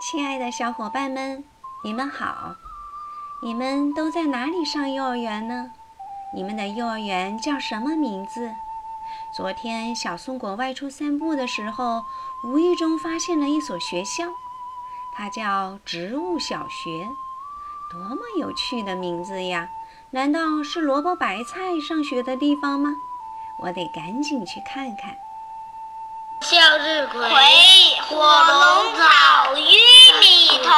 亲爱的小伙伴们，你们好！你们都在哪里上幼儿园呢？你们的幼儿园叫什么名字？昨天小松果外出散步的时候，无意中发现了一所学校，它叫植物小学。多么有趣的名字呀！难道是萝卜白菜上学的地方吗？我得赶紧去看看。向日葵、火龙草、玉米头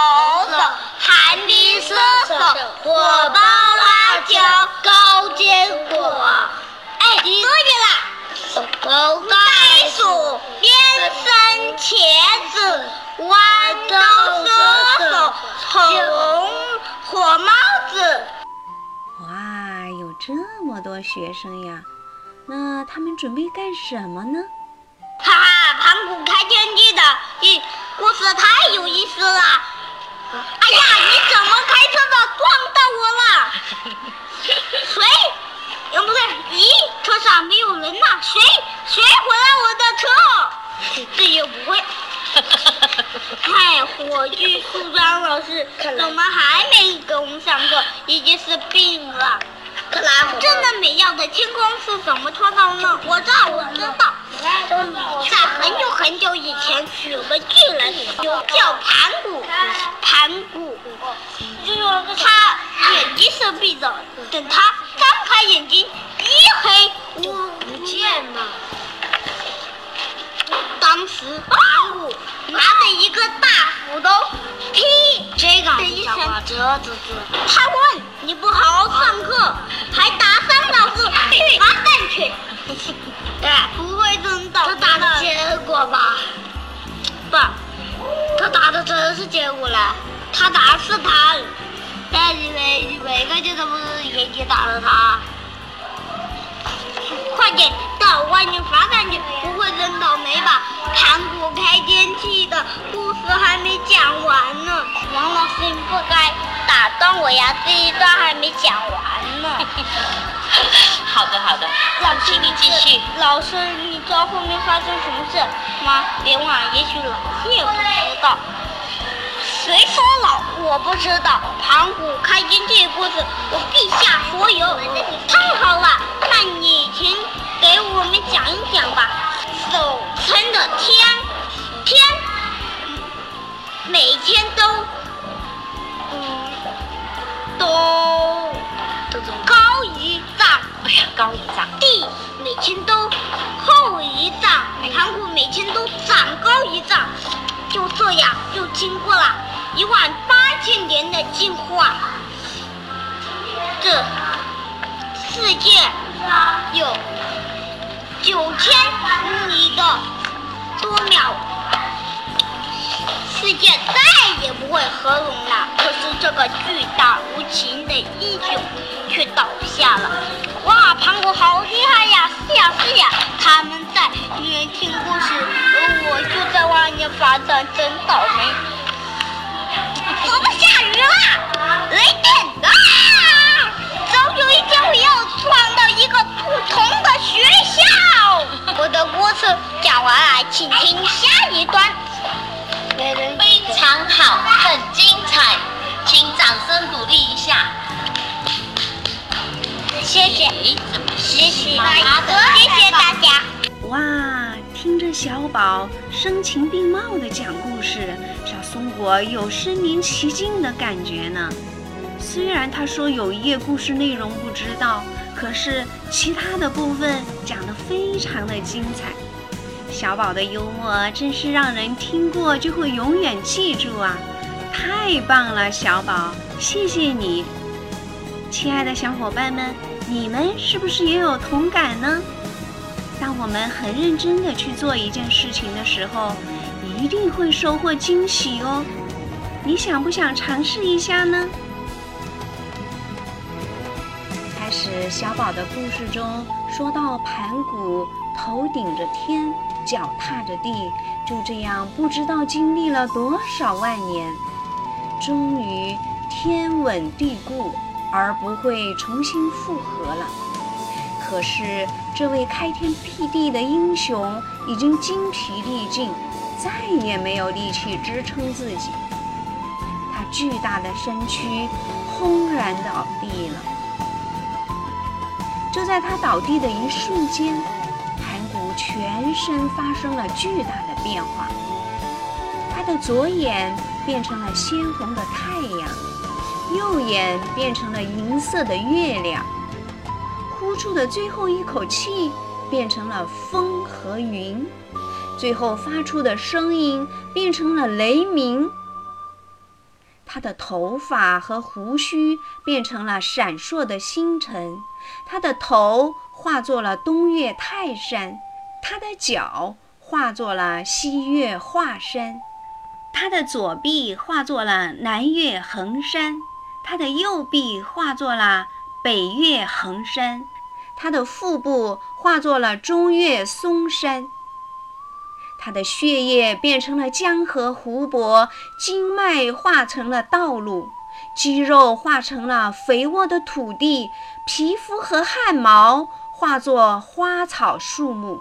手、寒冰射手、火爆辣椒、高坚果。哎，对了，狗袋鼠、变身茄子、豌豆射手、红火帽子。哇，有这么多学生呀！那他们准备干什么呢？哈开天地的一故事太有意思了。哎呀，你怎么开车的撞到我了？谁？嗯，不对，咦，车上没有人呐？谁？谁毁了我的车？这也不会。嗨，火炬树桩老师，怎么还没给我们上课？已经是病了。克莱姆，真的美妙的天空是怎么创造呢？我知道，我知道。在很久很久以前，有个巨人，叫盘古。盘古，他眼睛是闭着，等他张开眼睛，一黑就不见了。当时盘古拿着一个大斧头，劈，这个一声，这这这，他问你不好好上课，还打伤老师，去罚站去。真是街舞了。他打的是他。但以为以为个就是不是眼睛打了他？快点到外面罚站去，不会真倒霉吧？盘古开天辟的故事还没讲完呢。王老师，你不该打断我呀，这一段还没讲完呢。好的好的，老师请你继续。老师，你知道后面发生什么事吗？别忘，也许老师也不知道。谁说老我不知道？盘古开天地故事，我陛下所有。太好了，那你请给我们讲一讲吧。守城的天，天每天都，嗯，都高一丈。哎呀，高一丈。地每天都厚一丈，盘古每天都长高一丈。就这样，又经过了一万八千年的进化，这世界有九千亿的多秒，世界再也不会合拢了。可是这个巨大无情的英雄却倒下了。哇，盘古好厉害呀！是呀是呀，他们在里面听故事，而我就在外面罚站，真倒霉。我们下雨了？雷电啊！总有一天我要创造一个不同的学校。我的故事讲完了，请听下一段。非常好，很精彩，请掌声鼓励一下。谢谢，谢谢大家，谢谢大家。哇，听着小宝声情并茂的讲故事，中国有身临其境的感觉呢。虽然他说有一页故事内容不知道，可是其他的部分讲得非常的精彩。小宝的幽默真是让人听过就会永远记住啊！太棒了，小宝，谢谢你。亲爱的小伙伴们，你们是不是也有同感呢？当我们很认真的去做一件事情的时候，一定会收获惊喜哦。你想不想尝试一下呢？开始，小宝的故事中说到盘古头顶着天，脚踏着地，就这样不知道经历了多少万年，终于天稳地固，而不会重新复合了。可是，这位开天辟地的英雄已经精疲力尽，再也没有力气支撑自己。他巨大的身躯，轰然倒地了。就在他倒地的一瞬间，盘古全身发生了巨大的变化。他的左眼变成了鲜红的太阳，右眼变成了银色的月亮，呼出的最后一口气变成了风和云，最后发出的声音变成了雷鸣。他的头发和胡须变成了闪烁的星辰，他的头化作了东岳泰山，他的脚化作了西岳华山。他的左臂化作了南岳衡山，他的右臂化作了北岳衡山，他的腹部化作了中岳嵩山。他的血液变成了江河湖泊，经脉化成了道路，肌肉化成了肥沃的土地，皮肤和汗毛化作花草树木。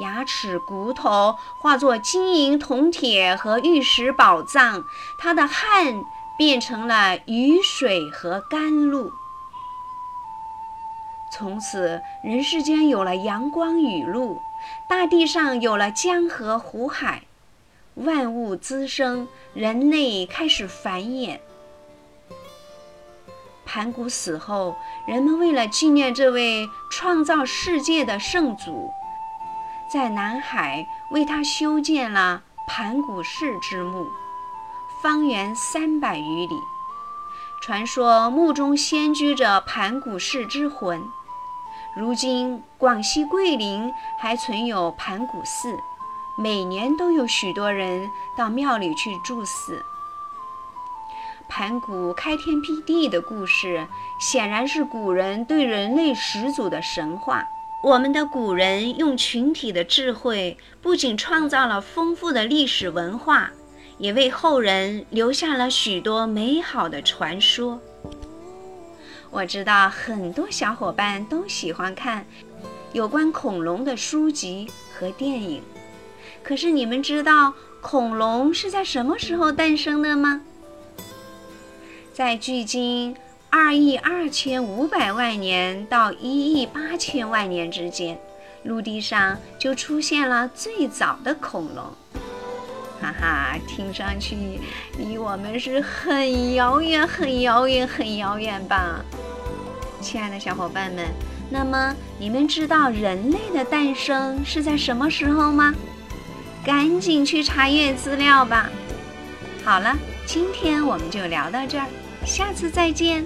牙齿、骨头化作金银铜铁和玉石宝藏，他的汗变成了雨水和甘露。从此，人世间有了阳光雨露，大地上有了江河湖海，万物滋生，人类开始繁衍。盘古死后，人们为了纪念这位创造世界的圣祖。在南海为他修建了盘古氏之墓，方圆三百余里。传说墓中仙居着盘古氏之魂。如今广西桂林还存有盘古寺，每年都有许多人到庙里去祝祀。盘古开天辟地的故事，显然是古人对人类始祖的神话。我们的古人用群体的智慧，不仅创造了丰富的历史文化，也为后人留下了许多美好的传说。我知道很多小伙伴都喜欢看有关恐龙的书籍和电影，可是你们知道恐龙是在什么时候诞生的吗？在距今。二亿二千五百万年到一亿八千万年之间，陆地上就出现了最早的恐龙。哈哈，听上去离我们是很遥远、很遥远、很遥远吧？亲爱的小伙伴们，那么你们知道人类的诞生是在什么时候吗？赶紧去查阅资料吧。好了，今天我们就聊到这儿，下次再见。